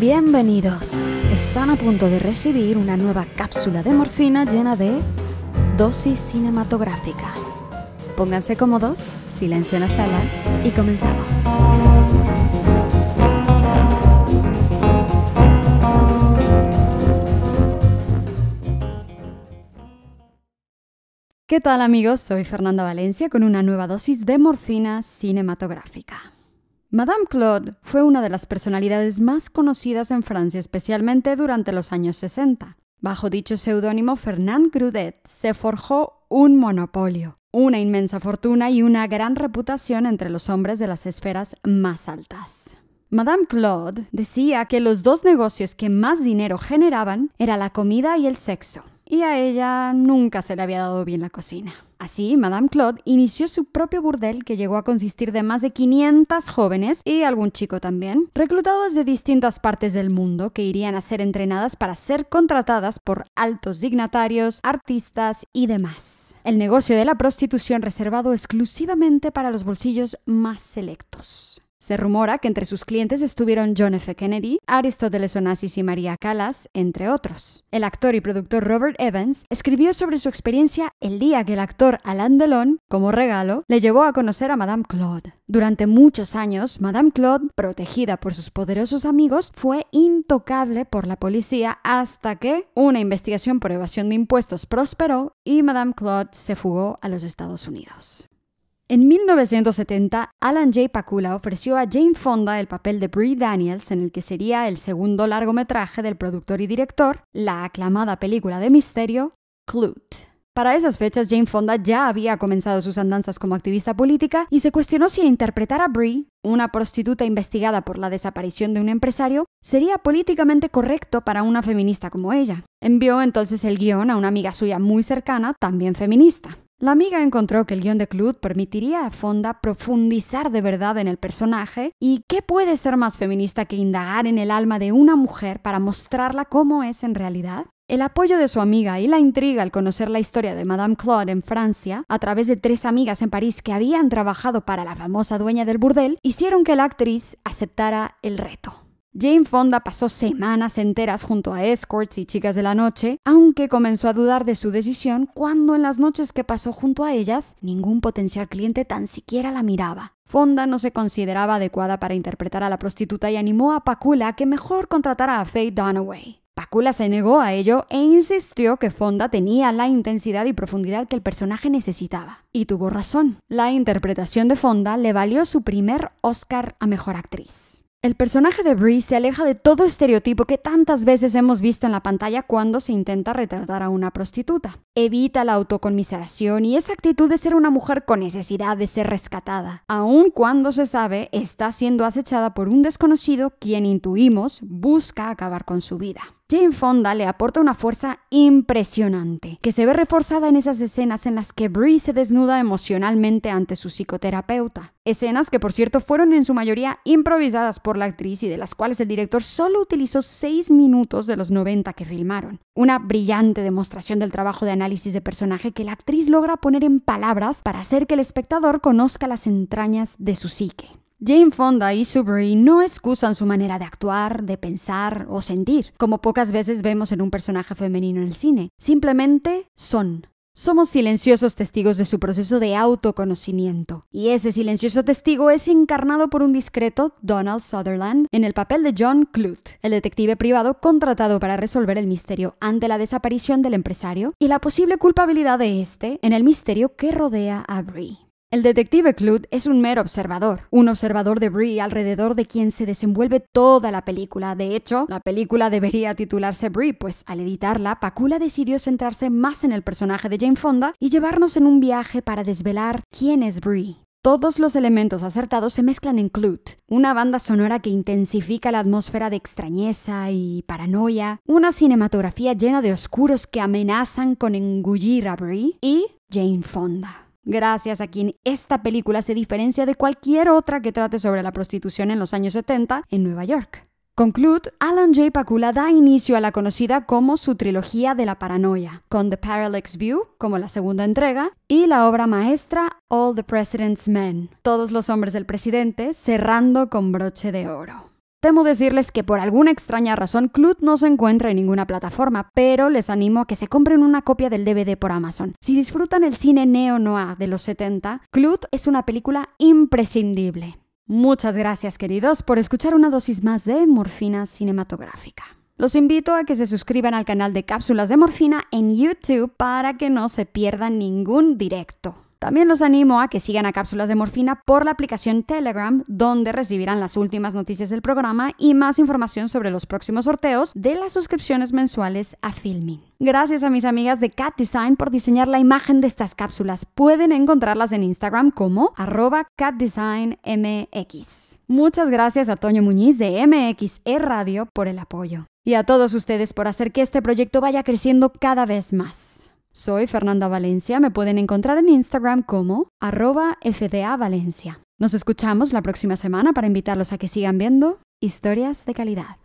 Bienvenidos. Están a punto de recibir una nueva cápsula de morfina llena de dosis cinematográfica. Pónganse cómodos, silencio en la sala y comenzamos. ¿Qué tal amigos? Soy Fernanda Valencia con una nueva dosis de morfina cinematográfica. Madame Claude fue una de las personalidades más conocidas en Francia, especialmente durante los años 60. Bajo dicho seudónimo, Fernand Grudet se forjó un monopolio, una inmensa fortuna y una gran reputación entre los hombres de las esferas más altas. Madame Claude decía que los dos negocios que más dinero generaban era la comida y el sexo, y a ella nunca se le había dado bien la cocina. Así, Madame Claude inició su propio burdel que llegó a consistir de más de 500 jóvenes y algún chico también, reclutados de distintas partes del mundo que irían a ser entrenadas para ser contratadas por altos dignatarios, artistas y demás. El negocio de la prostitución reservado exclusivamente para los bolsillos más selectos. Se rumora que entre sus clientes estuvieron John F. Kennedy, Aristóteles Onassis y María Callas, entre otros. El actor y productor Robert Evans escribió sobre su experiencia el día que el actor Alain Delon, como regalo, le llevó a conocer a Madame Claude. Durante muchos años, Madame Claude, protegida por sus poderosos amigos, fue intocable por la policía hasta que una investigación por evasión de impuestos prosperó y Madame Claude se fugó a los Estados Unidos. En 1970, Alan J. Pakula ofreció a Jane Fonda el papel de Brie Daniels en el que sería el segundo largometraje del productor y director, la aclamada película de misterio Clute. Para esas fechas, Jane Fonda ya había comenzado sus andanzas como activista política y se cuestionó si interpretar a Brie, una prostituta investigada por la desaparición de un empresario, sería políticamente correcto para una feminista como ella. Envió entonces el guion a una amiga suya muy cercana, también feminista. La amiga encontró que el guion de Clute permitiría a Fonda profundizar de verdad en el personaje y qué puede ser más feminista que indagar en el alma de una mujer para mostrarla cómo es en realidad. El apoyo de su amiga y la intriga al conocer la historia de Madame Claude en Francia, a través de tres amigas en París que habían trabajado para la famosa dueña del burdel, hicieron que la actriz aceptara el reto. Jane Fonda pasó semanas enteras junto a escorts y chicas de la noche, aunque comenzó a dudar de su decisión cuando en las noches que pasó junto a ellas, ningún potencial cliente tan siquiera la miraba. Fonda no se consideraba adecuada para interpretar a la prostituta y animó a Pakula a que mejor contratara a Faye Dunaway. Pakula se negó a ello e insistió que Fonda tenía la intensidad y profundidad que el personaje necesitaba. Y tuvo razón. La interpretación de Fonda le valió su primer Oscar a Mejor Actriz. El personaje de Brie se aleja de todo estereotipo que tantas veces hemos visto en la pantalla cuando se intenta retratar a una prostituta. Evita la autoconmiseración y esa actitud de ser una mujer con necesidad de ser rescatada, aun cuando se sabe está siendo acechada por un desconocido quien intuimos busca acabar con su vida. Jane Fonda le aporta una fuerza impresionante, que se ve reforzada en esas escenas en las que Brie se desnuda emocionalmente ante su psicoterapeuta. Escenas que, por cierto, fueron en su mayoría improvisadas por la actriz y de las cuales el director solo utilizó 6 minutos de los 90 que filmaron. Una brillante demostración del trabajo de análisis de personaje que la actriz logra poner en palabras para hacer que el espectador conozca las entrañas de su psique. Jane Fonda y Brie no excusan su manera de actuar, de pensar o sentir, como pocas veces vemos en un personaje femenino en el cine. Simplemente son. Somos silenciosos testigos de su proceso de autoconocimiento, y ese silencioso testigo es encarnado por un discreto Donald Sutherland en el papel de John Clute, el detective privado contratado para resolver el misterio ante la desaparición del empresario y la posible culpabilidad de este en el misterio que rodea a Brie. El detective Clute es un mero observador, un observador de Brie alrededor de quien se desenvuelve toda la película. De hecho, la película debería titularse Brie, pues al editarla, Pakula decidió centrarse más en el personaje de Jane Fonda y llevarnos en un viaje para desvelar quién es Brie. Todos los elementos acertados se mezclan en Clute, una banda sonora que intensifica la atmósfera de extrañeza y paranoia, una cinematografía llena de oscuros que amenazan con engullir a Brie y Jane Fonda gracias a quien esta película se diferencia de cualquier otra que trate sobre la prostitución en los años 70 en Nueva York. Conclude, Alan J. Pakula da inicio a la conocida como su trilogía de la paranoia, con The Parallax View como la segunda entrega y la obra maestra All the President's Men, todos los hombres del presidente, cerrando con broche de oro. Temo decirles que por alguna extraña razón Clut no se encuentra en ninguna plataforma, pero les animo a que se compren una copia del DVD por Amazon. Si disfrutan el cine neo-noir de los 70, Clut es una película imprescindible. Muchas gracias queridos por escuchar una dosis más de morfina cinematográfica. Los invito a que se suscriban al canal de Cápsulas de Morfina en YouTube para que no se pierdan ningún directo. También los animo a que sigan a Cápsulas de Morfina por la aplicación Telegram, donde recibirán las últimas noticias del programa y más información sobre los próximos sorteos de las suscripciones mensuales a Filming. Gracias a mis amigas de Cat Design por diseñar la imagen de estas cápsulas. Pueden encontrarlas en Instagram como arroba catdesignmx. Muchas gracias a Toño Muñiz de MXE Radio por el apoyo. Y a todos ustedes por hacer que este proyecto vaya creciendo cada vez más. Soy Fernanda Valencia, me pueden encontrar en Instagram como arroba FDA Valencia. Nos escuchamos la próxima semana para invitarlos a que sigan viendo historias de calidad.